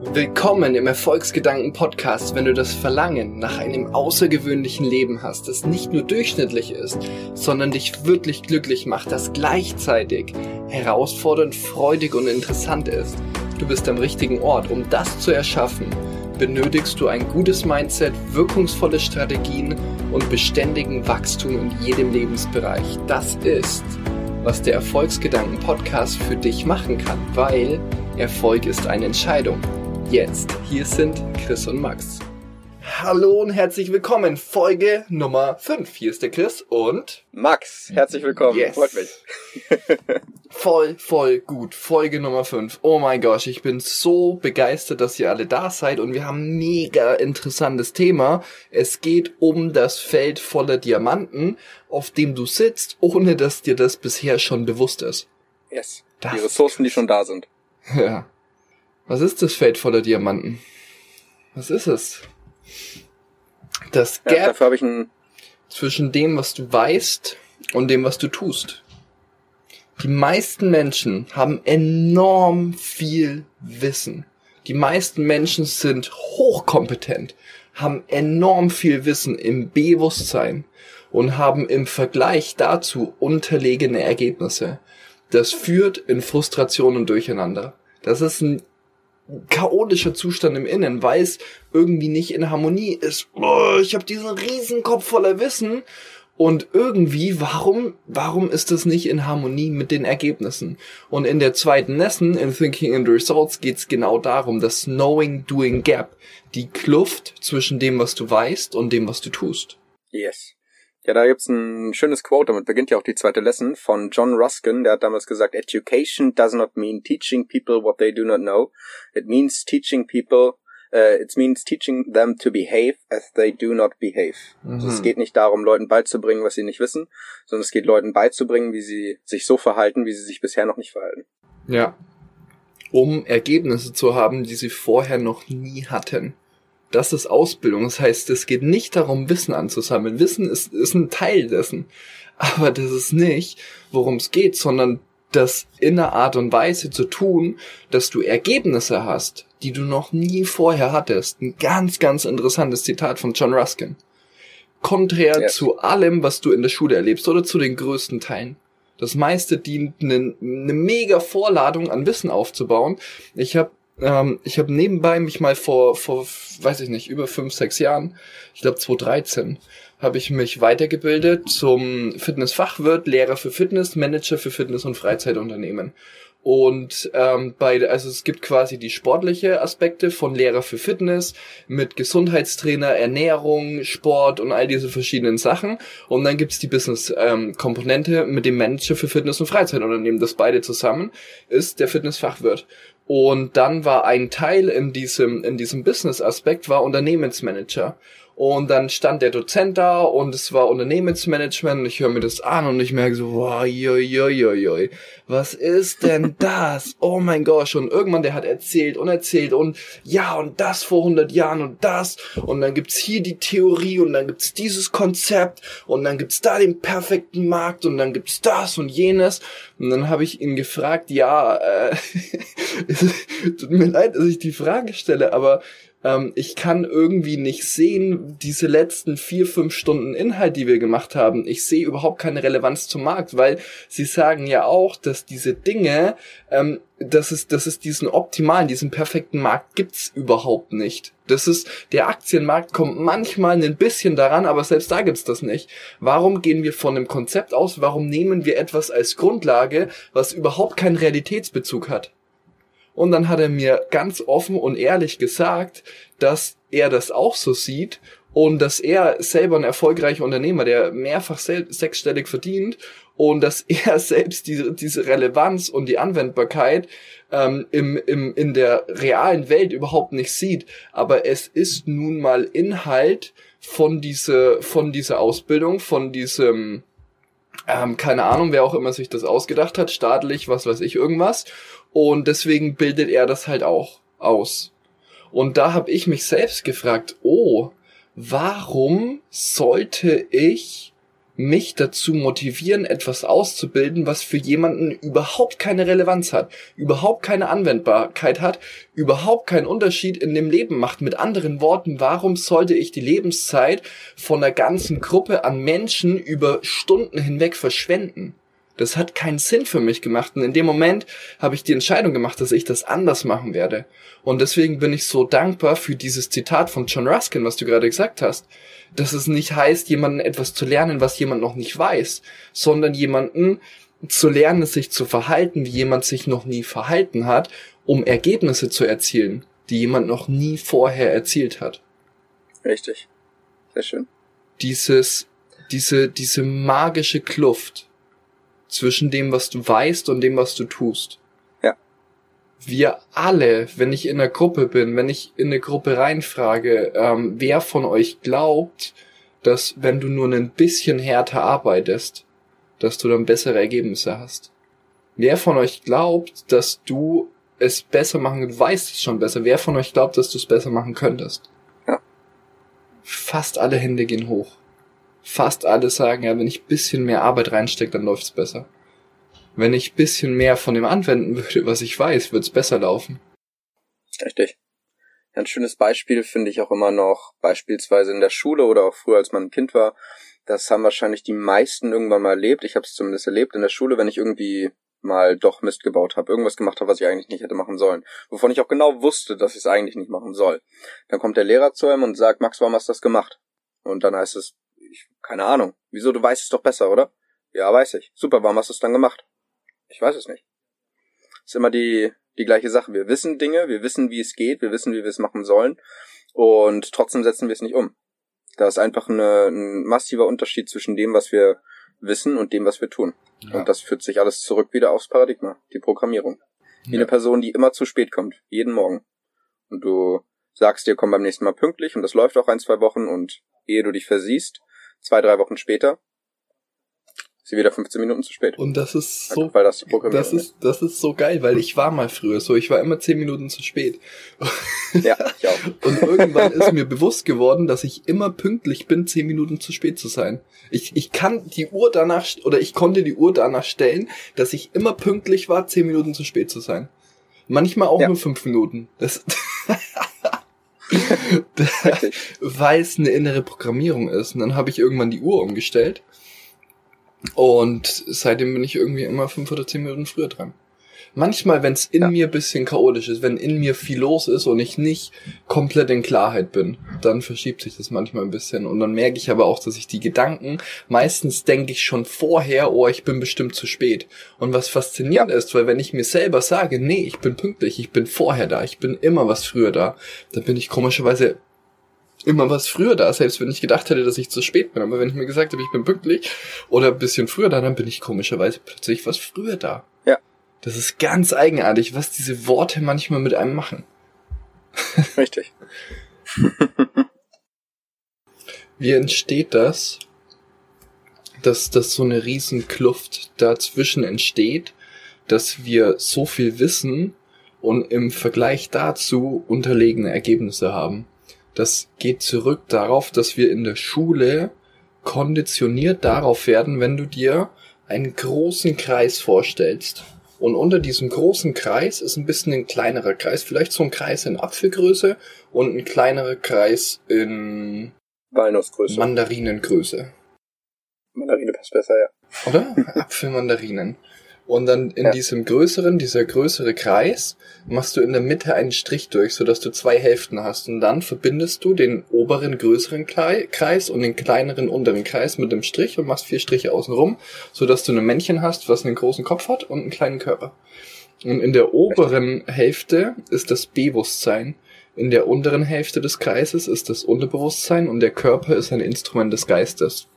Willkommen im Erfolgsgedanken Podcast, wenn du das Verlangen nach einem außergewöhnlichen Leben hast, das nicht nur durchschnittlich ist, sondern dich wirklich glücklich macht, das gleichzeitig herausfordernd, freudig und interessant ist. Du bist am richtigen Ort, um das zu erschaffen. Benötigst du ein gutes Mindset, wirkungsvolle Strategien und beständigen Wachstum in jedem Lebensbereich. Das ist, was der Erfolgsgedanken Podcast für dich machen kann, weil Erfolg ist eine Entscheidung jetzt. Hier sind Chris und Max. Hallo und herzlich willkommen. Folge Nummer 5. Hier ist der Chris und Max. Herzlich willkommen. Yes. Freut mich. voll, voll gut. Folge Nummer 5. Oh mein Gott, ich bin so begeistert, dass ihr alle da seid und wir haben ein mega interessantes Thema. Es geht um das Feld voller Diamanten, auf dem du sitzt, ohne dass dir das bisher schon bewusst ist. Yes. Das die Ressourcen, die schon da sind. Ja. Was ist das Feld voller Diamanten? Was ist es? Das Ja, Gap dafür habe ich ein zwischen dem, was du weißt und dem, was du tust. Die meisten Menschen haben enorm viel Wissen. Die meisten Menschen sind hochkompetent, haben enorm viel Wissen im Bewusstsein und haben im Vergleich dazu unterlegene Ergebnisse. Das führt in Frustration und Durcheinander. Das ist ein chaotischer Zustand im Innen, weil es irgendwie nicht in Harmonie ist. Oh, ich habe diesen riesen Kopf voller Wissen und irgendwie, warum, warum ist das nicht in Harmonie mit den Ergebnissen? Und in der zweiten Lesson, in Thinking and Results, geht's genau darum, das Knowing-Doing Gap, die Kluft zwischen dem, was du weißt und dem, was du tust. Yes. Ja, da gibt's ein schönes Quote, damit beginnt ja auch die zweite Lesson von John Ruskin, der hat damals gesagt, Education does not mean teaching people what they do not know. It means teaching people, uh, it means teaching them to behave as they do not behave. Also es geht nicht darum, Leuten beizubringen, was sie nicht wissen, sondern es geht Leuten beizubringen, wie sie sich so verhalten, wie sie sich bisher noch nicht verhalten. Ja. Um Ergebnisse zu haben, die sie vorher noch nie hatten. Das ist Ausbildung. Das heißt, es geht nicht darum, Wissen anzusammeln. Wissen ist, ist ein Teil dessen. Aber das ist nicht, worum es geht, sondern das in einer Art und Weise zu tun, dass du Ergebnisse hast, die du noch nie vorher hattest. Ein ganz, ganz interessantes Zitat von John Ruskin. Konträr Ja. zu allem, was du in der Schule erlebst oder zu den größten Teilen. Das meiste dient eine ne mega Vorladung an Wissen aufzubauen. Ich habe ähm, ich habe nebenbei mich mal vor vor weiß ich nicht über fünf sechs Jahren, ich glaube 2013, habe ich mich weitergebildet zum Fitnessfachwirt, Lehrer für Fitness, Manager für Fitness und Freizeitunternehmen. Und ähm, beide, also es gibt quasi die sportliche Aspekte von Lehrer für Fitness mit Gesundheitstrainer, Ernährung, Sport und all diese verschiedenen Sachen. Und dann gibt's die Business-Komponente mit dem Manager für Fitness und Freizeitunternehmen. Das beide zusammen ist der Fitnessfachwirt. Und dann war ein Teil in diesem, in diesem Business-Aspekt war Unternehmensmanager. Und dann stand der Dozent da und es war Unternehmensmanagement. Und ich höre mir das an und ich merke so, wow, joi, joi, joi, was ist denn das? Oh mein Gott, und irgendwann der hat erzählt und erzählt und ja und das vor 100 Jahren und das. Und dann gibt's hier die Theorie und dann gibt's dieses Konzept und dann gibt's da den perfekten Markt und dann gibt's das und jenes. Und dann habe ich ihn gefragt, ja, äh, tut mir leid, dass ich die Frage stelle, aber ähm, ich kann irgendwie nicht sehen, diese letzten vier, fünf Stunden Inhalt, die wir gemacht haben. Ich sehe überhaupt keine Relevanz zum Markt, weil sie sagen ja auch, dass diese Dinge, ähm, dass es, dass es diesen optimalen, diesen perfekten Markt gibt's überhaupt nicht. Das ist, der Aktienmarkt kommt manchmal ein bisschen daran, aber selbst da gibt's das nicht. Warum gehen wir von einem Konzept aus? Warum nehmen wir etwas als Grundlage, was überhaupt keinen Realitätsbezug hat? Und dann hat er mir ganz offen und ehrlich gesagt, dass er das auch so sieht und dass er selber ein erfolgreicher Unternehmer, der mehrfach sechsstellig verdient und dass er selbst diese, diese Relevanz und die Anwendbarkeit ähm, im, im, in der realen Welt überhaupt nicht sieht. Aber es ist nun mal Inhalt von dieser, von dieser Ausbildung, von diesem, ähm, keine Ahnung, wer auch immer sich das ausgedacht hat, staatlich, was weiß ich, irgendwas. Und deswegen bildet er das halt auch aus. Und da habe ich mich selbst gefragt, oh, warum sollte ich mich dazu motivieren, etwas auszubilden, was für jemanden überhaupt keine Relevanz hat, überhaupt keine Anwendbarkeit hat, überhaupt keinen Unterschied in dem Leben macht. Mit anderen Worten, warum sollte ich die Lebenszeit von einer ganzen Gruppe an Menschen über Stunden hinweg verschwenden? Das hat keinen Sinn für mich gemacht. Und in dem Moment habe ich die Entscheidung gemacht, dass ich das anders machen werde. Und deswegen bin ich so dankbar für dieses Zitat von John Ruskin, was du gerade gesagt hast. Dass es nicht heißt, jemanden etwas zu lernen, was jemand noch nicht weiß, sondern jemanden zu lernen, sich zu verhalten, wie jemand sich noch nie verhalten hat, um Ergebnisse zu erzielen, die jemand noch nie vorher erzielt hat. Richtig. Sehr schön. Dieses, diese, diese magische Kluft, zwischen dem, was du weißt und dem, was du tust. Ja. Wir alle, wenn ich in einer Gruppe bin, wenn ich in eine Gruppe reinfrage, ähm, wer von euch glaubt, dass wenn du nur ein bisschen härter arbeitest, dass du dann bessere Ergebnisse hast? Wer von euch glaubt, dass du es besser machen, du weißt es schon besser, wer von euch glaubt, dass du es besser machen könntest? Ja. Fast alle Hände gehen hoch fast alle sagen, ja, wenn ich bisschen mehr Arbeit reinstecke, dann läuft's besser. Wenn ich bisschen mehr von dem anwenden würde, was ich weiß, wird's besser laufen. Richtig. Ein schönes Beispiel finde ich auch immer noch, beispielsweise in der Schule oder auch früher, als man ein Kind war. Das haben wahrscheinlich die meisten irgendwann mal erlebt. Ich habe es zumindest erlebt in der Schule, wenn ich irgendwie mal doch Mist gebaut habe, irgendwas gemacht habe, was ich eigentlich nicht hätte machen sollen, wovon ich auch genau wusste, dass ich es eigentlich nicht machen soll. Dann kommt der Lehrer zu einem und sagt, Max, warum hast du das gemacht? Und dann heißt es, ich, keine Ahnung. Wieso, du weißt es doch besser, oder? Ja, weiß ich. Super, warum hast du es dann gemacht? Ich weiß es nicht. Ist immer die, die gleiche Sache. Wir wissen Dinge, wir wissen, wie es geht, wir wissen, wie wir es machen sollen. Und trotzdem setzen wir es nicht um. Da ist einfach eine, ein massiver Unterschied zwischen dem, was wir wissen und dem, was wir tun. Ja. Und das führt sich alles zurück wieder aufs Paradigma, die Programmierung. Wie ja. eine Person, die immer zu spät kommt, jeden Morgen. Und du sagst dir, komm beim nächsten Mal pünktlich und das läuft auch ein, zwei Wochen und ehe du dich versiehst, zwei, drei Wochen später sie wieder 15 Minuten zu spät. Und das ist so, weil das, das ist, das ist so geil, weil ich war mal früher so, ich war immer 10 Minuten zu spät. Ja, ich auch. Und irgendwann ist mir bewusst geworden, dass ich immer pünktlich bin, 10 Minuten zu spät zu sein. Ich, ich kann die Uhr danach, oder ich konnte die Uhr danach stellen, dass ich immer pünktlich war, 10 Minuten zu spät zu sein. Manchmal auch ja. nur 5 Minuten. Das weil es eine innere Programmierung ist. Und dann habe ich irgendwann die Uhr umgestellt. Und seitdem bin ich irgendwie immer fünf oder zehn Minuten früher dran. Manchmal, wenn es in ja. mir bisschen chaotisch ist, wenn in mir viel los ist und ich nicht komplett in Klarheit bin, dann verschiebt sich das manchmal ein bisschen. Und dann merke ich aber auch, dass ich die Gedanken, meistens denke ich schon vorher, oh, ich bin bestimmt zu spät. Und was faszinierend ist, weil wenn ich mir selber sage, nee, ich bin pünktlich, ich bin vorher da, ich bin immer was früher da, dann bin ich komischerweise immer was früher da, selbst wenn ich gedacht hätte, dass ich zu spät bin. Aber wenn ich mir gesagt habe, ich bin pünktlich oder ein bisschen früher da, dann bin ich komischerweise plötzlich was früher da. Ja. Das ist ganz eigenartig, was diese Worte manchmal mit einem machen. Richtig. Wie entsteht das, dass, dass so eine Riesenkluft dazwischen entsteht, dass wir so viel wissen und im Vergleich dazu unterlegene Ergebnisse haben? Das geht zurück darauf, dass wir in der Schule konditioniert darauf werden, wenn du dir einen großen Kreis vorstellst und unter diesem großen Kreis ist ein bisschen ein kleinerer Kreis, vielleicht so ein Kreis in Apfelgröße und ein kleinerer Kreis in Walnussgröße. Mandarinengröße. Mandarine passt besser, ja. Oder? Apfelmandarinen. Und dann in ja. diesem größeren, dieser größere Kreis, machst du in der Mitte einen Strich durch, sodass du zwei Hälften hast. Und dann verbindest du den oberen größeren Kreis und den kleineren unteren Kreis mit dem Strich und machst vier Striche außenrum, sodass du ein Männchen hast, was einen großen Kopf hat und einen kleinen Körper. Und in der oberen Hälfte ist das Bewusstsein. In der unteren Hälfte des Kreises ist das Unterbewusstsein und der Körper ist ein Instrument des Geistes.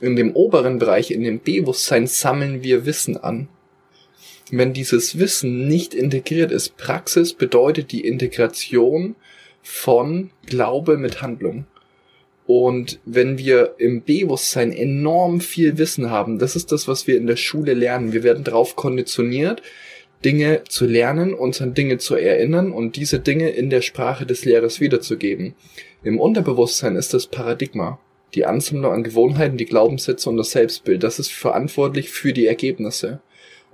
In dem oberen Bereich, in dem Bewusstsein, sammeln wir Wissen an wenn dieses Wissen nicht integriert ist. Praxis bedeutet die Integration von Glaube mit Handlung. Und wenn wir im Bewusstsein enorm viel Wissen haben, das ist das, was wir in der Schule lernen. Wir werden darauf konditioniert, Dinge zu lernen, uns an Dinge zu erinnern und diese Dinge in der Sprache des Lehrers wiederzugeben. Im Unterbewusstsein ist das Paradigma Die Ansammlung an Gewohnheiten, die Glaubenssätze und das Selbstbild, das ist verantwortlich für die Ergebnisse.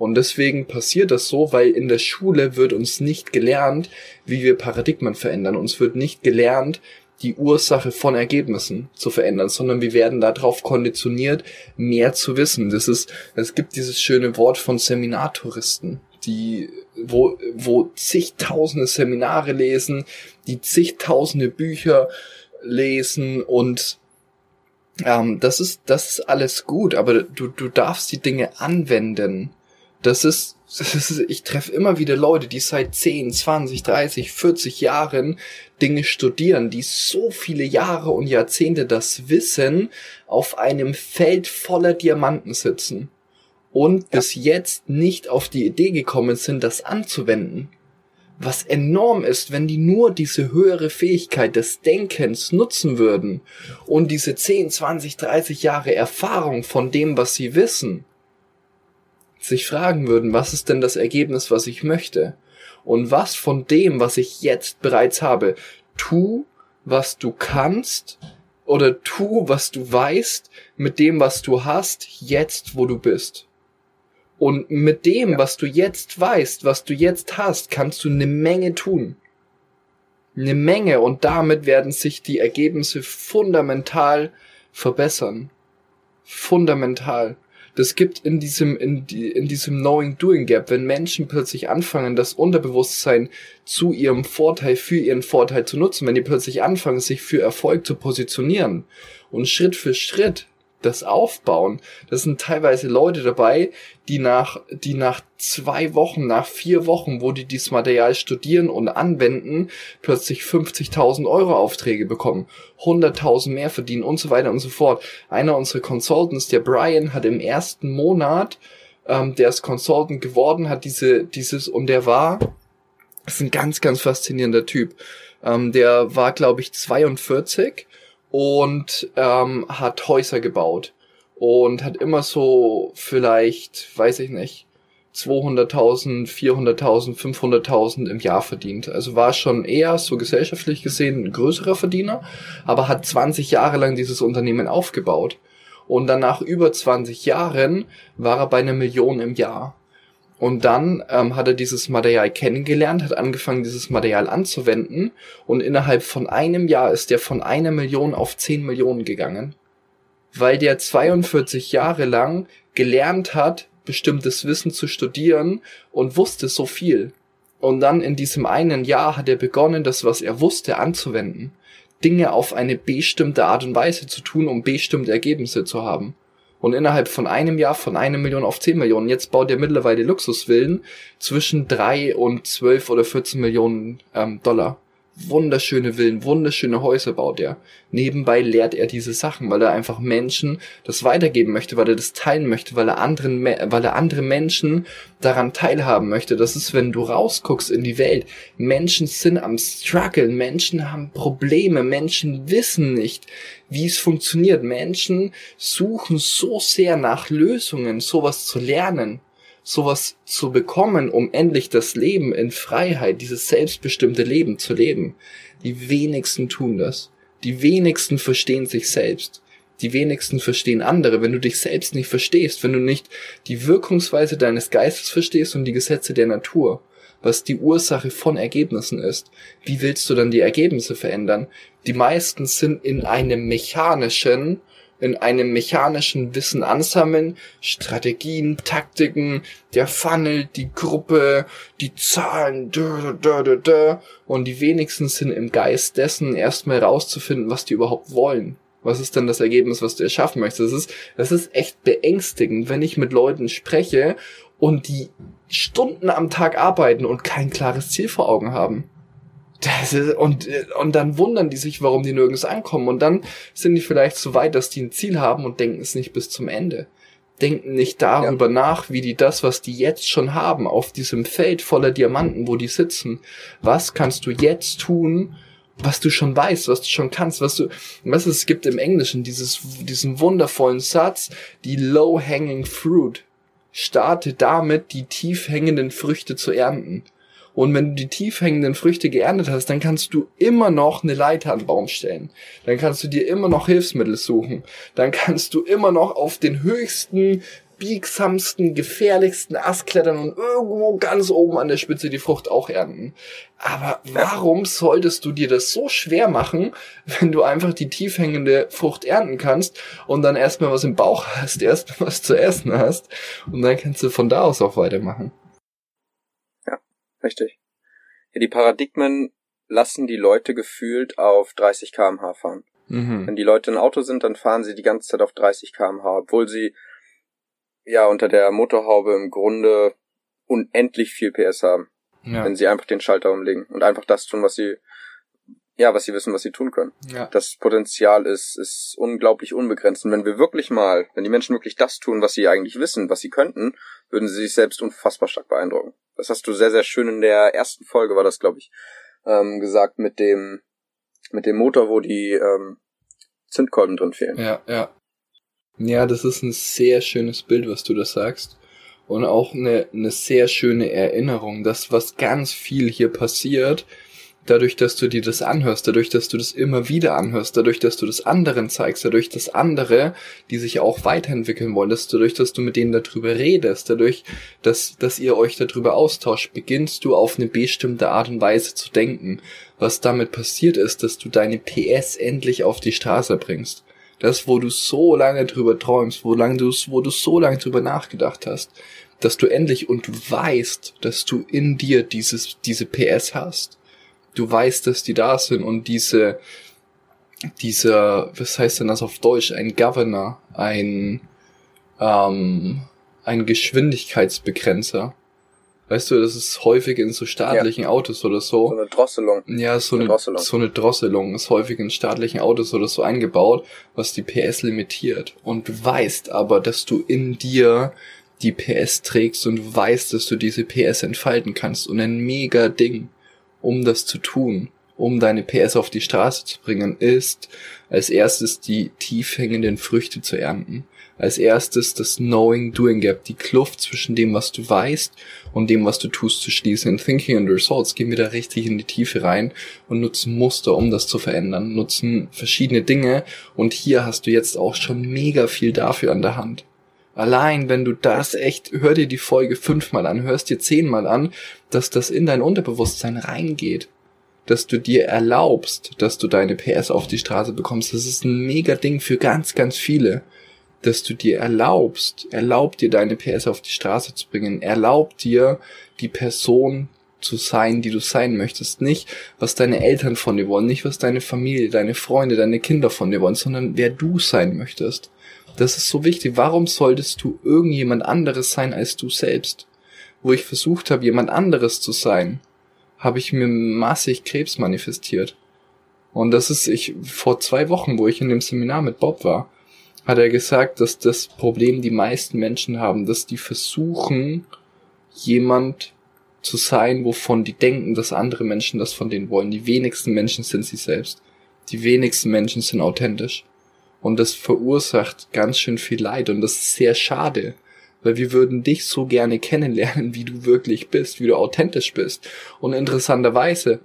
Und deswegen passiert das so, weil in der Schule wird uns nicht gelernt, wie wir Paradigmen verändern. Uns wird nicht gelernt, die Ursache von Ergebnissen zu verändern, sondern wir werden darauf konditioniert, mehr zu wissen. Das ist, es gibt dieses schöne Wort von Seminartouristen, die, wo, wo zigtausende Seminare lesen, die zigtausende Bücher lesen und ähm, das ist, das ist alles gut, aber du, du darfst die Dinge anwenden. Das ist, das ist ich treffe immer wieder Leute, die seit 10, 20, 30, 40 Jahren Dinge studieren, die so viele Jahre und Jahrzehnte das Wissen auf einem Feld voller Diamanten sitzen und ja. bis jetzt nicht auf die Idee gekommen sind, das anzuwenden. Was enorm ist, wenn die nur diese höhere Fähigkeit des Denkens nutzen würden und diese 10, 20, 30 Jahre Erfahrung von dem, was sie wissen, sich fragen würden, was ist denn das Ergebnis, was ich möchte? Und was von dem, was ich jetzt bereits habe, tu, was du kannst, oder tu, was du weißt, mit dem, was du hast, jetzt, wo du bist. Und mit dem, ja. was du jetzt weißt, was du jetzt hast, kannst du eine Menge tun. Eine Menge und damit werden sich die Ergebnisse fundamental verbessern. Fundamental das gibt in diesem, in, in diesem Knowing-Doing Gap, wenn Menschen plötzlich anfangen, das Unterbewusstsein zu ihrem Vorteil, für ihren Vorteil zu nutzen, wenn die plötzlich anfangen, sich für Erfolg zu positionieren und Schritt für Schritt das aufbauen. Das sind teilweise Leute dabei, die nach, die nach zwei Wochen, nach vier Wochen, wo die dieses Material studieren und anwenden, plötzlich 50.000 Euro Aufträge bekommen, 100.000 mehr verdienen und so weiter und so fort. Einer unserer Consultants, der Brian, hat im ersten Monat, ähm, der ist Consultant geworden, hat diese, dieses, und der war, ist ein ganz, ganz faszinierender Typ. Ähm, der war, glaube ich, 42 und ähm, hat Häuser gebaut und hat immer so vielleicht, weiß ich nicht, 200.000, 400.000, 500.000 im Jahr verdient. Also war schon eher so gesellschaftlich gesehen ein größerer Verdiener, aber hat 20 Jahre lang dieses Unternehmen aufgebaut. Und dann nach über 20 Jahren war er bei einer Million im Jahr. Und dann ähm, hat er dieses Material kennengelernt, hat angefangen, dieses Material anzuwenden und innerhalb von einem Jahr ist er von einer Million auf zehn Millionen gegangen. Weil der 42 Jahre lang gelernt hat, bestimmtes Wissen zu studieren und wusste so viel. Und dann in diesem einen Jahr hat er begonnen, das, was er wusste, anzuwenden. Dinge auf eine bestimmte Art und Weise zu tun, um bestimmte Ergebnisse zu haben. Und innerhalb von einem Jahr von einer Million auf zehn Millionen. Jetzt baut er mittlerweile Luxusvillen zwischen drei und zwölf oder 14 Millionen ähm, Dollar wunderschöne Villen, wunderschöne Häuser baut er. Nebenbei lehrt er diese Sachen, weil er einfach Menschen das weitergeben möchte, weil er das teilen möchte, weil er anderen, weil er andere Menschen daran teilhaben möchte. Das ist, wenn du rausguckst in die Welt. Menschen sind am struggeln, Menschen haben Probleme, Menschen wissen nicht, wie es funktioniert. Menschen suchen so sehr nach Lösungen, sowas zu lernen sowas zu bekommen, um endlich das Leben in Freiheit, dieses selbstbestimmte Leben zu leben. Die wenigsten tun das. Die wenigsten verstehen sich selbst. Die wenigsten verstehen andere. Wenn du dich selbst nicht verstehst, wenn du nicht die Wirkungsweise deines Geistes verstehst und die Gesetze der Natur, was die Ursache von Ergebnissen ist, wie willst du dann die Ergebnisse verändern? Die meisten sind in einem mechanischen, in einem mechanischen Wissen ansammeln, Strategien, Taktiken, der Funnel, die Gruppe, die Zahlen, dö, dö, dö, dö, und die wenigsten sind im Geist dessen erstmal rauszufinden, was die überhaupt wollen. Was ist denn das Ergebnis, was du erschaffen möchtest? Das ist, das ist echt beängstigend, wenn ich mit Leuten spreche und die Stunden am Tag arbeiten und kein klares Ziel vor Augen haben. Das ist, und, und dann wundern die sich, warum die nirgends ankommen. Und dann sind die vielleicht so weit, dass die ein Ziel haben und denken es nicht bis zum Ende. Denken nicht darüber ja. nach, wie die das, was die jetzt schon haben, auf diesem Feld voller Diamanten, wo die sitzen, was kannst du jetzt tun, was du schon weißt, was du schon kannst, was du, was es gibt im Englischen, dieses, diesen wundervollen Satz, die low hanging fruit. Starte damit, die tief hängenden Früchte zu ernten. Und wenn du die tief hängenden Früchte geerntet hast, dann kannst du immer noch eine Leiter an den Baum stellen. Dann kannst du dir immer noch Hilfsmittel suchen. Dann kannst du immer noch auf den höchsten, biegsamsten, gefährlichsten Ast klettern und irgendwo ganz oben an der Spitze die Frucht auch ernten. Aber warum solltest du dir das so schwer machen, wenn du einfach die tief hängende Frucht ernten kannst und dann erstmal was im Bauch hast, erstmal was zu essen hast und dann kannst du von da aus auch weitermachen. Richtig. Ja, die Paradigmen lassen die Leute gefühlt auf 30 kmh fahren. Mhm. Wenn die Leute ein Auto sind, dann fahren sie die ganze Zeit auf 30 kmh, obwohl sie ja unter der Motorhaube im Grunde unendlich viel PS haben. Ja. Wenn sie einfach den Schalter umlegen und einfach das tun, was sie ja, was sie wissen, was sie tun können. Ja. Das Potenzial ist, ist unglaublich unbegrenzt. Und wenn wir wirklich mal, wenn die Menschen wirklich das tun, was sie eigentlich wissen, was sie könnten, würden sie sich selbst unfassbar stark beeindrucken. Das hast du sehr, sehr schön in der ersten Folge, war das, glaube ich, ähm, gesagt, mit dem, mit dem Motor, wo die ähm, Zündkolben drin fehlen. Ja, ja. Ja, das ist ein sehr schönes Bild, was du da sagst. Und auch eine, eine sehr schöne Erinnerung, dass was ganz viel hier passiert, dadurch, dass du dir das anhörst, dadurch, dass du das immer wieder anhörst, dadurch, dass du das anderen zeigst, dadurch, dass andere, die sich auch weiterentwickeln wollen, dass dadurch, dass du mit denen darüber redest, dadurch, dass, dass ihr euch darüber austauscht, beginnst du auf eine bestimmte Art und Weise zu denken. Was damit passiert ist, dass du deine PS endlich auf die Straße bringst. Das, wo du so lange drüber träumst, wo, lang du, wo du so lange drüber nachgedacht hast, dass du endlich und du weißt, dass du in dir dieses, diese PS hast du weißt, dass die da sind und diese, dieser, was heißt denn das auf Deutsch, ein Governor, ein, ähm, ein Geschwindigkeitsbegrenzer. Weißt du, das ist häufig in so staatlichen ja. Autos oder so. So eine Drosselung. Ja, so eine, eine Drosselung. so eine Drosselung ist häufig in staatlichen Autos oder so eingebaut, was die PS limitiert. Und du weißt aber, dass du in dir die PS trägst und du weißt, dass du diese PS entfalten kannst und ein mega Ding um das zu tun, um deine PS auf die Straße zu bringen, ist als erstes die tief hängenden Früchte zu ernten. Als erstes das Knowing Doing Gap, die Kluft zwischen dem, was du weißt und dem, was du tust, zu schließen. In Thinking and Results gehen wir da richtig in die Tiefe rein und nutzen Muster, um das zu verändern, nutzen verschiedene Dinge und hier hast du jetzt auch schon mega viel dafür an der Hand. Allein, wenn du das echt, hör dir die Folge fünfmal an, hörst dir zehnmal an, dass das in dein Unterbewusstsein reingeht. Dass du dir erlaubst, dass du deine PS auf die Straße bekommst. Das ist ein mega Ding für ganz, ganz viele. Dass du dir erlaubst, erlaubt dir deine PS auf die Straße zu bringen, erlaubt dir die Person zu sein, die du sein möchtest. Nicht, was deine Eltern von dir wollen, nicht, was deine Familie, deine Freunde, deine Kinder von dir wollen, sondern wer du sein möchtest. Das ist so wichtig. Warum solltest du irgendjemand anderes sein als du selbst? Wo ich versucht habe, jemand anderes zu sein, habe ich mir massig Krebs manifestiert. Und das ist ich vor zwei Wochen, wo ich in dem Seminar mit Bob war, hat er gesagt, dass das Problem die meisten Menschen haben, dass die versuchen, jemand zu sein, wovon die denken, dass andere Menschen das von denen wollen. Die wenigsten Menschen sind sie selbst. Die wenigsten Menschen sind authentisch. Und das verursacht ganz schön viel Leid und das ist sehr schade, weil wir würden dich so gerne kennenlernen, wie du wirklich bist, wie du authentisch bist. Und interessanterweise,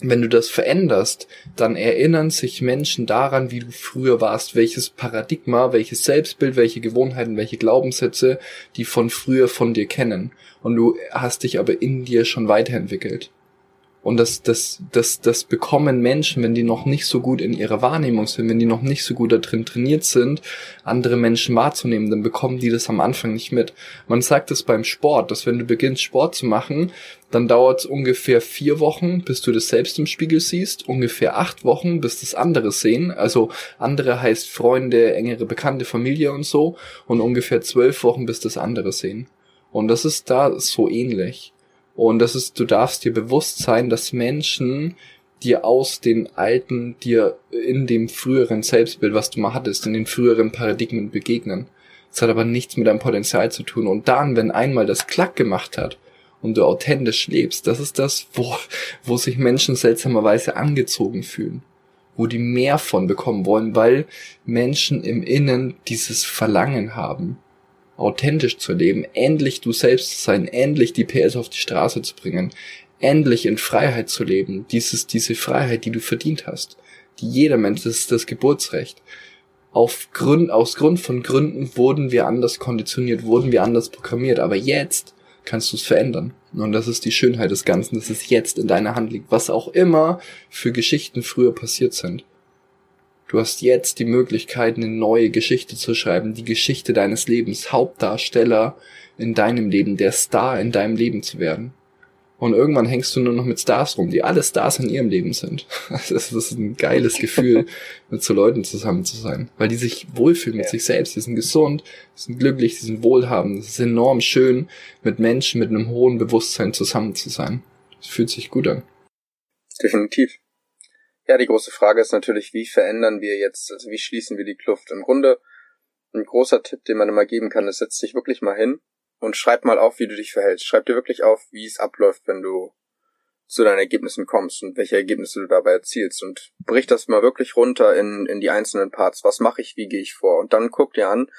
wenn du das veränderst, dann erinnern sich Menschen daran, wie du früher warst, welches Paradigma, welches Selbstbild, welche Gewohnheiten, welche Glaubenssätze die von früher von dir kennen. Und du hast dich aber in dir schon weiterentwickelt. Und das, das, das, das bekommen Menschen, wenn die noch nicht so gut in ihrer Wahrnehmung sind, wenn die noch nicht so gut da drin trainiert sind, andere Menschen wahrzunehmen, dann bekommen die das am Anfang nicht mit. Man sagt es beim Sport, dass wenn du beginnst Sport zu machen, dann dauert es ungefähr vier Wochen, bis du das selbst im Spiegel siehst, ungefähr acht Wochen, bis das andere sehen. Also andere heißt Freunde, engere Bekannte, Familie und so. Und ungefähr zwölf Wochen, bis das andere sehen. Und das ist da so ähnlich. Und das ist, du darfst dir bewusst sein, dass Menschen dir aus den alten, dir in dem früheren Selbstbild, was du mal hattest, in den früheren Paradigmen begegnen. Das hat aber nichts mit deinem Potenzial zu tun. Und dann, wenn einmal das Klack gemacht hat und du authentisch lebst, das ist das, wo, wo sich Menschen seltsamerweise angezogen fühlen. Wo die mehr von bekommen wollen, weil Menschen im Innen dieses Verlangen haben authentisch zu leben, endlich du selbst zu sein, endlich die PS auf die Straße zu bringen, endlich in Freiheit zu leben, dieses, diese Freiheit, die du verdient hast, die jeder Mensch, das ist das Geburtsrecht. Auf Grund, aus Grund von Gründen wurden wir anders konditioniert, wurden wir anders programmiert, aber jetzt kannst du es verändern. Und das ist die Schönheit des Ganzen, dass es jetzt in deiner Hand liegt, was auch immer für Geschichten früher passiert sind. Du hast jetzt die Möglichkeit, eine neue Geschichte zu schreiben, die Geschichte deines Lebens, Hauptdarsteller in deinem Leben, der Star in deinem Leben zu werden. Und irgendwann hängst du nur noch mit Stars rum, die alle Stars in ihrem Leben sind. Das ist ein geiles Gefühl, mit so Leuten zusammen zu sein. Weil die sich wohlfühlen mit ja. sich selbst. Die sind gesund, die sind glücklich, die sind wohlhabend. Es ist enorm schön, mit Menschen mit einem hohen Bewusstsein zusammen zu sein. Es fühlt sich gut an. Definitiv. Ja, die große Frage ist natürlich, wie verändern wir jetzt, also wie schließen wir die Kluft? Im Grunde, ein großer Tipp, den man immer geben kann, ist, setz dich wirklich mal hin und schreib mal auf, wie du dich verhältst. Schreib dir wirklich auf, wie es abläuft, wenn du zu deinen Ergebnissen kommst und welche Ergebnisse du dabei erzielst und brich das mal wirklich runter in, in die einzelnen Parts. Was mache ich, wie gehe ich vor? Und dann guck dir an,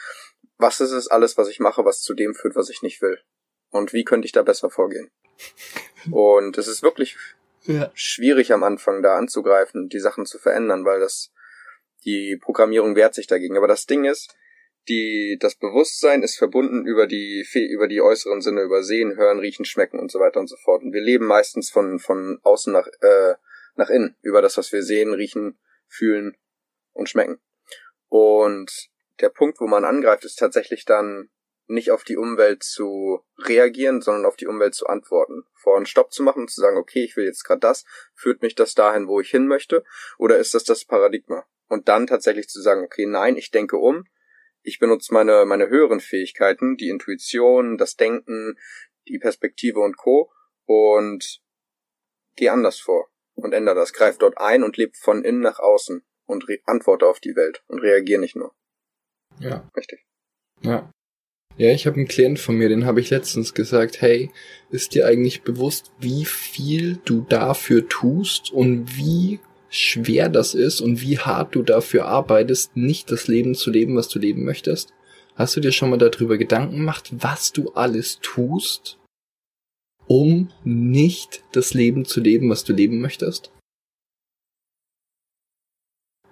was ist es alles, was ich mache, was zu dem führt, was ich nicht will? Und wie könnte ich da besser vorgehen? Und es ist wirklich ja. schwierig am Anfang da anzugreifen und die Sachen zu verändern, weil das die Programmierung wehrt sich dagegen. Aber das Ding ist, die, das Bewusstsein ist verbunden über die, über die äußeren Sinne, über Sehen, Hören, Riechen, Schmecken und so weiter und so fort. Und wir leben meistens von, von außen nach, äh, nach innen, über das, was wir sehen, riechen, fühlen und schmecken. Und der Punkt, wo man angreift, ist tatsächlich dann nicht auf die Umwelt zu reagieren, sondern auf die Umwelt zu antworten. Vor einen Stopp zu machen und zu sagen, okay, ich will jetzt gerade das, führt mich das dahin, wo ich hin möchte, oder ist das das Paradigma? Und dann tatsächlich zu sagen, okay, nein, ich denke um, ich benutze meine, meine höheren Fähigkeiten, die Intuition, das Denken, die Perspektive und Co. und gehe anders vor und ändere das. Greif dort ein und lebe von innen nach außen und antworte auf die Welt und reagiere nicht nur. Ja. Richtig. Ja. Ja, ich habe einen Klient von mir, den habe ich letztens gesagt, hey, ist dir eigentlich bewusst, wie viel du dafür tust und wie schwer das ist und wie hart du dafür arbeitest, nicht das Leben zu leben, was du leben möchtest? Hast du dir schon mal darüber Gedanken gemacht, was du alles tust, um nicht das Leben zu leben, was du leben möchtest?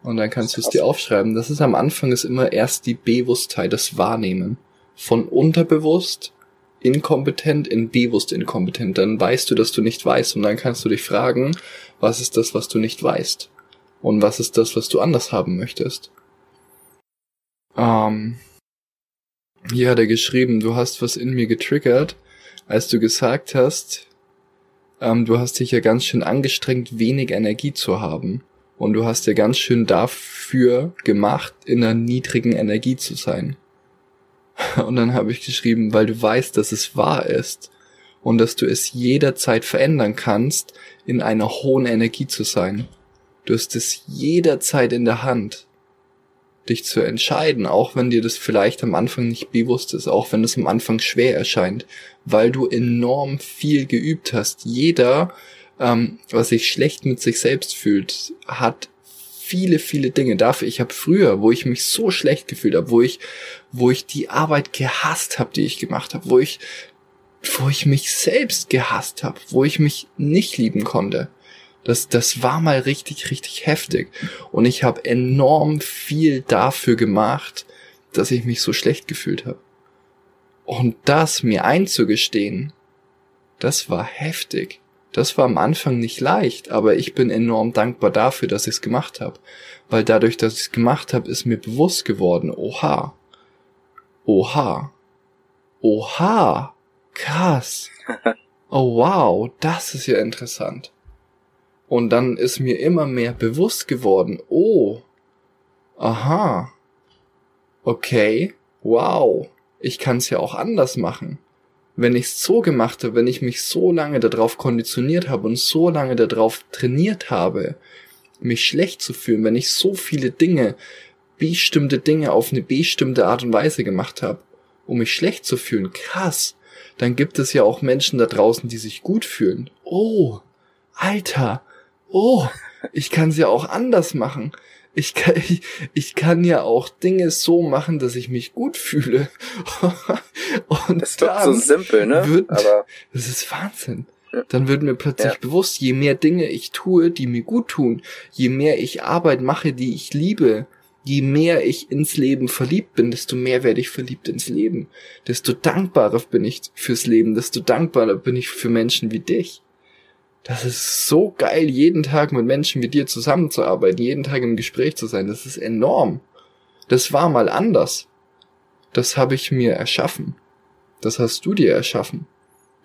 Und dann kannst du es dir aufschreiben. Das ist am Anfang ist immer erst die Bewusstheit, das Wahrnehmen. Von unterbewusst inkompetent in bewusst inkompetent. Dann weißt du, dass du nicht weißt und dann kannst du dich fragen, was ist das, was du nicht weißt? Und was ist das, was du anders haben möchtest? Ähm, hier hat er geschrieben, du hast was in mir getriggert, als du gesagt hast, ähm, du hast dich ja ganz schön angestrengt, wenig Energie zu haben. Und du hast ja ganz schön dafür gemacht, in einer niedrigen Energie zu sein. Und dann habe ich geschrieben, weil du weißt, dass es wahr ist und dass du es jederzeit verändern kannst, in einer hohen Energie zu sein. Du hast es jederzeit in der Hand, dich zu entscheiden, auch wenn dir das vielleicht am Anfang nicht bewusst ist, auch wenn es am Anfang schwer erscheint, weil du enorm viel geübt hast. Jeder, ähm, was sich schlecht mit sich selbst fühlt, hat viele, viele Dinge dafür. Ich habe früher, wo ich mich so schlecht gefühlt habe, wo ich, wo ich die Arbeit gehasst habe, die ich gemacht habe, wo ich, wo ich mich selbst gehasst habe, wo ich mich nicht lieben konnte. Das, das war mal richtig, richtig heftig. Und ich habe enorm viel dafür gemacht, dass ich mich so schlecht gefühlt habe. Und das mir einzugestehen, das war heftig. Das war am Anfang nicht leicht, aber ich bin enorm dankbar dafür, dass ich es gemacht habe. Weil dadurch, dass ich es gemacht habe, ist mir bewusst geworden, oha, oha, oha, krass. Oh wow, das ist ja interessant. Und dann ist mir immer mehr bewusst geworden, oh, aha, okay, wow, ich kann es ja auch anders machen wenn ich es so gemacht habe, wenn ich mich so lange darauf konditioniert habe und so lange darauf trainiert habe, mich schlecht zu fühlen, wenn ich so viele Dinge, bestimmte Dinge auf eine bestimmte Art und Weise gemacht habe, um mich schlecht zu fühlen, krass, dann gibt es ja auch Menschen da draußen, die sich gut fühlen. Oh, Alter, oh, ich kann es ja auch anders machen ich kann, ich, ich kann ja auch Dinge so machen, dass ich mich gut fühle. Und das ist doch so simpel, ne? Wird, Aber das ist Wahnsinn. Ja. Dann wird mir plötzlich ja. bewusst, je mehr Dinge ich tue, die mir gut tun, je mehr ich Arbeit mache, die ich liebe, je mehr ich ins Leben verliebt bin, desto mehr werde ich verliebt ins Leben. Desto dankbarer bin ich fürs Leben, desto dankbarer bin ich für Menschen wie dich. Das ist so geil, jeden Tag mit Menschen wie dir zusammenzuarbeiten, jeden Tag im Gespräch zu sein. Das ist enorm. Das war mal anders. Das habe ich mir erschaffen. Das hast du dir erschaffen.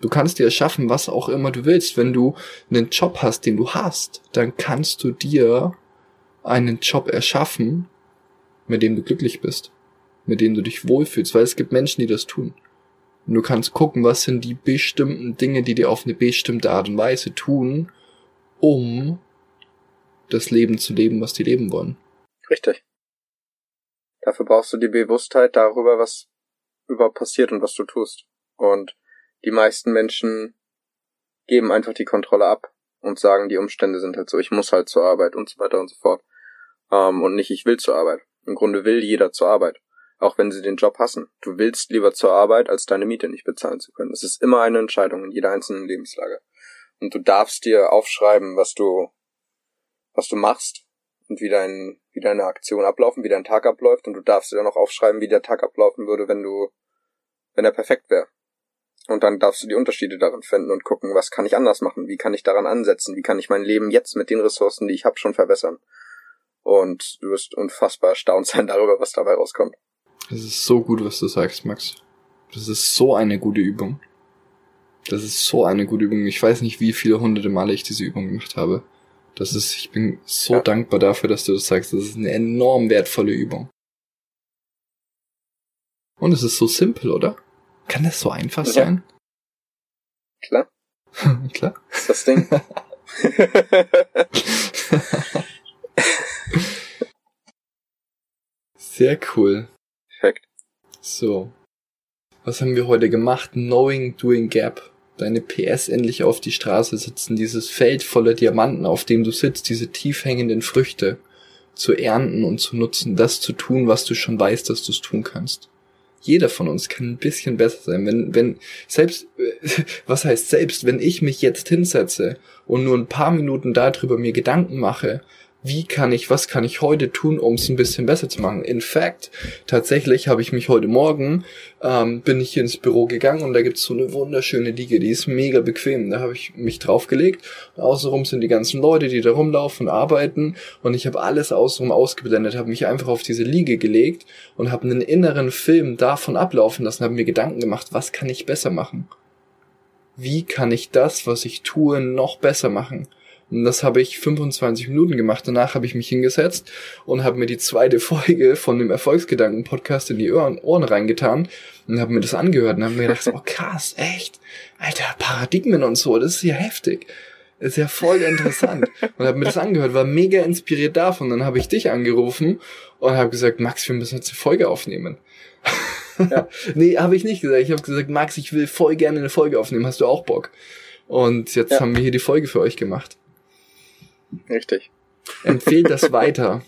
Du kannst dir erschaffen, was auch immer du willst. Wenn du einen Job hast, den du hast, dann kannst du dir einen Job erschaffen, mit dem du glücklich bist, mit dem du dich wohlfühlst, weil es gibt Menschen, die das tun. Und du kannst gucken, was sind die bestimmten Dinge, die dir auf eine bestimmte Art und Weise tun, um das Leben zu leben, was die leben wollen. Richtig. Dafür brauchst du die Bewusstheit darüber, was überhaupt passiert und was du tust. Und die meisten Menschen geben einfach die Kontrolle ab und sagen, die Umstände sind halt so, ich muss halt zur Arbeit und so weiter und so fort. Ähm, und nicht, ich will zur Arbeit. Im Grunde will jeder zur Arbeit auch wenn sie den Job hassen. Du willst lieber zur Arbeit, als deine Miete nicht bezahlen zu können. Es ist immer eine Entscheidung in jeder einzelnen Lebenslage. Und du darfst dir aufschreiben, was du, was du machst und wie dein, wie deine Aktion ablaufen, wie dein Tag abläuft. Und du darfst dir dann auch aufschreiben, wie der Tag ablaufen würde, wenn du, wenn er perfekt wäre. Und dann darfst du die Unterschiede darin finden und gucken, was kann ich anders machen? Wie kann ich daran ansetzen? Wie kann ich mein Leben jetzt mit den Ressourcen, die ich habe, schon verbessern? Und du wirst unfassbar erstaunt sein darüber, was dabei rauskommt. Das ist so gut, was du sagst, Max. Das ist so eine gute Übung. Das ist so eine gute Übung. Ich weiß nicht, wie viele hunderte Male ich diese Übung gemacht habe. Das ist, ich bin so ja. dankbar dafür, dass du das sagst. Das ist eine enorm wertvolle Übung. Und es ist so simpel, oder? Kann das so einfach ja. sein? Klar. Klar. Das ist das Ding. Sehr cool. So. Was haben wir heute gemacht? Knowing, Doing Gap. Deine PS endlich auf die Straße sitzen, dieses Feld voller Diamanten, auf dem du sitzt, diese tief hängenden Früchte zu ernten und zu nutzen, das zu tun, was du schon weißt, dass du es tun kannst. Jeder von uns kann ein bisschen besser sein. Wenn, wenn, selbst, was heißt selbst, wenn ich mich jetzt hinsetze und nur ein paar Minuten darüber mir Gedanken mache, wie kann ich, was kann ich heute tun, um es ein bisschen besser zu machen. In fact, tatsächlich habe ich mich heute Morgen, ähm, bin ich ins Büro gegangen und da gibt's so eine wunderschöne Liege, die ist mega bequem. Da habe ich mich draufgelegt. Außenrum sind die ganzen Leute, die da rumlaufen, arbeiten und ich habe alles außenrum ausgeblendet, habe mich einfach auf diese Liege gelegt und habe einen inneren Film davon ablaufen lassen, habe mir Gedanken gemacht, was kann ich besser machen? Wie kann ich das, was ich tue, noch besser machen? Und das habe ich 25 Minuten gemacht. Danach habe ich mich hingesetzt und habe mir die zweite Folge von dem Erfolgsgedanken-Podcast in die Ohren, Ohren reingetan und habe mir das angehört und habe mir gedacht, oh krass, echt? Alter, Paradigmen und so, das ist ja heftig. Das ist ja voll interessant. und habe mir das angehört, war mega inspiriert davon. Dann habe ich dich angerufen und habe gesagt, Max, wir müssen jetzt eine Folge aufnehmen. Ja. nee, habe ich nicht gesagt. Ich habe gesagt, Max, ich will voll gerne eine Folge aufnehmen. Hast du auch Bock? Und jetzt ja. haben wir hier die Folge für euch gemacht. Richtig. Empfehlt das weiter.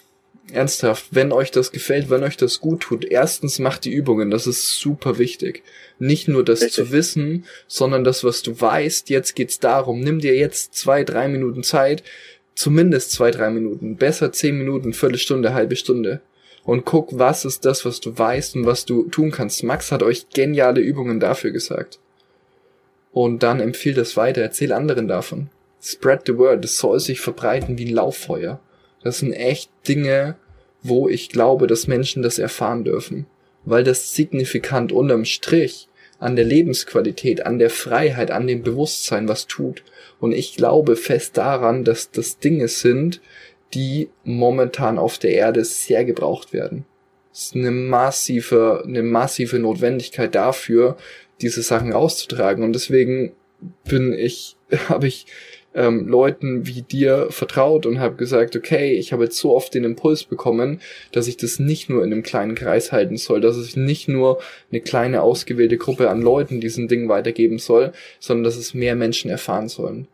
Ernsthaft, wenn euch das gefällt, wenn euch das gut tut, erstens macht die Übungen, das ist super wichtig. Nicht nur das Richtig. zu wissen, sondern das, was du weißt, jetzt geht's darum, nimm dir jetzt zwei, drei Minuten Zeit, zumindest zwei, drei Minuten, besser zehn Minuten, Viertelstunde, halbe Stunde. Und guck, was ist das, was du weißt und was du tun kannst. Max hat euch geniale Übungen dafür gesagt. Und dann empfiehl das weiter, erzähl anderen davon. Spread the word, das soll sich verbreiten wie ein Lauffeuer. Das sind echt Dinge, wo ich glaube, dass Menschen das erfahren dürfen, weil das signifikant unterm Strich an der Lebensqualität, an der Freiheit, an dem Bewusstsein was tut. Und ich glaube fest daran, dass das Dinge sind, die momentan auf der Erde sehr gebraucht werden. Es ist eine massive, eine massive Notwendigkeit dafür, diese Sachen auszutragen. Und deswegen bin ich, habe ich ähm, Leuten wie dir vertraut und habe gesagt, okay, ich habe jetzt so oft den Impuls bekommen, dass ich das nicht nur in einem kleinen Kreis halten soll, dass ich nicht nur eine kleine ausgewählte Gruppe an Leuten diesen Ding weitergeben soll, sondern dass es mehr Menschen erfahren sollen.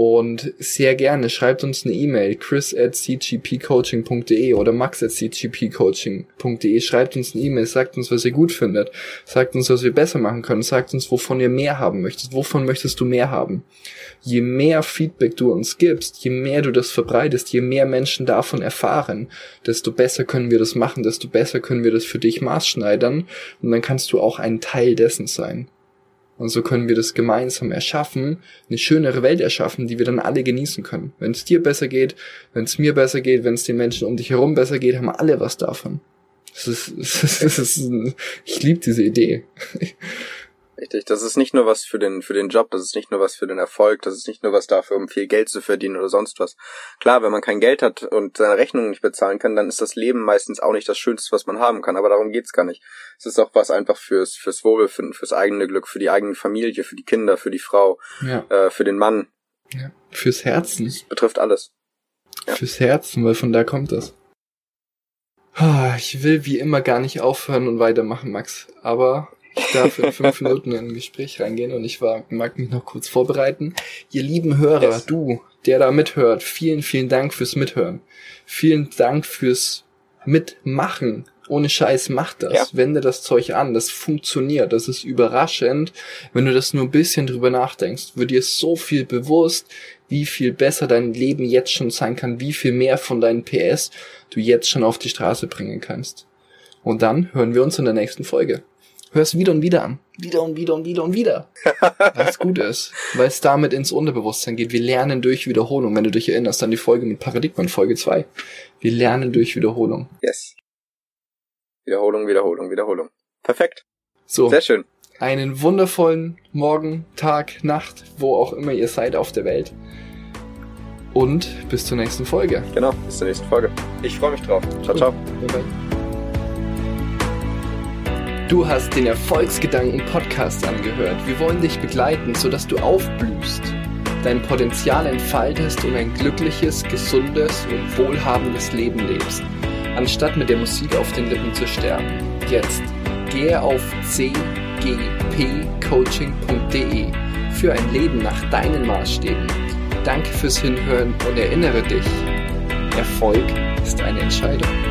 Und sehr gerne schreibt uns eine E-Mail, chris at cgpcoaching.de oder max at cgpcoaching.de. Schreibt uns eine E-Mail, sagt uns, was ihr gut findet, sagt uns, was wir besser machen können, sagt uns, wovon ihr mehr haben möchtet, wovon möchtest du mehr haben. Je mehr Feedback du uns gibst, je mehr du das verbreitest, je mehr Menschen davon erfahren, desto besser können wir das machen, desto besser können wir das für dich maßschneidern und dann kannst du auch ein Teil dessen sein. Und so können wir das gemeinsam erschaffen, eine schönere Welt erschaffen, die wir dann alle genießen können. Wenn es dir besser geht, wenn es mir besser geht, wenn es den Menschen um dich herum besser geht, haben alle was davon. Das ist, das ist, das ist, ich liebe diese Idee. Richtig, das ist nicht nur was für den, für den Job, das ist nicht nur was für den Erfolg, das ist nicht nur was dafür, um viel Geld zu verdienen oder sonst was. Klar, wenn man kein Geld hat und seine Rechnungen nicht bezahlen kann, dann ist das Leben meistens auch nicht das Schönste, was man haben kann, aber darum geht's gar nicht. Es ist auch was einfach fürs, fürs Wohlbefinden, fürs eigene Glück, für die eigene Familie, für die Kinder, für die Frau, Ja. äh, für den Mann. ja. Fürs Herzen. Das betrifft alles. Ja. Fürs Herzen, weil von da kommt das. Ah, Ich will wie immer gar nicht aufhören und weitermachen, Max. Aber ich darf in fünf Minuten in ein Gespräch reingehen und ich war, mag mich noch kurz vorbereiten. Ihr lieben Hörer, Yes. du, der da mithört, vielen, vielen Dank fürs Mithören. Vielen Dank fürs Mitmachen. Ohne Scheiß macht das. Ja. Wende das Zeug an. Das funktioniert. Das ist überraschend. Wenn du das nur ein bisschen drüber nachdenkst, wird dir so viel bewusst, wie viel besser dein Leben jetzt schon sein kann, wie viel mehr von deinen PS du jetzt schon auf die Straße bringen kannst. Und dann hören wir uns in der nächsten Folge. Hör es wieder und wieder an. Wieder und wieder und wieder und wieder. Was gut ist, weil es damit ins Unterbewusstsein geht. Wir lernen durch Wiederholung. Wenn du dich erinnerst an die Folge mit Paradigmen, Folge 2. Wir lernen durch Wiederholung. Yes. Wiederholung, Wiederholung, Wiederholung. Perfekt. So, Sehr schön. einen wundervollen Morgen, Tag, Nacht, wo auch immer ihr seid auf der Welt. Und bis zur nächsten Folge. Genau. Bis zur nächsten Folge. Ich freue mich drauf. Ciao, ciao. Bye bye. Du hast den Erfolgsgedanken Podcast angehört. Wir wollen dich begleiten, sodass du aufblühst, dein Potenzial entfaltest und ein glückliches, gesundes und wohlhabendes Leben lebst, anstatt mit der Musik auf den Lippen zu sterben. Jetzt gehe auf cgpcoaching.de für ein Leben nach deinen Maßstäben. Danke fürs Hinhören und erinnere dich, Erfolg ist eine Entscheidung.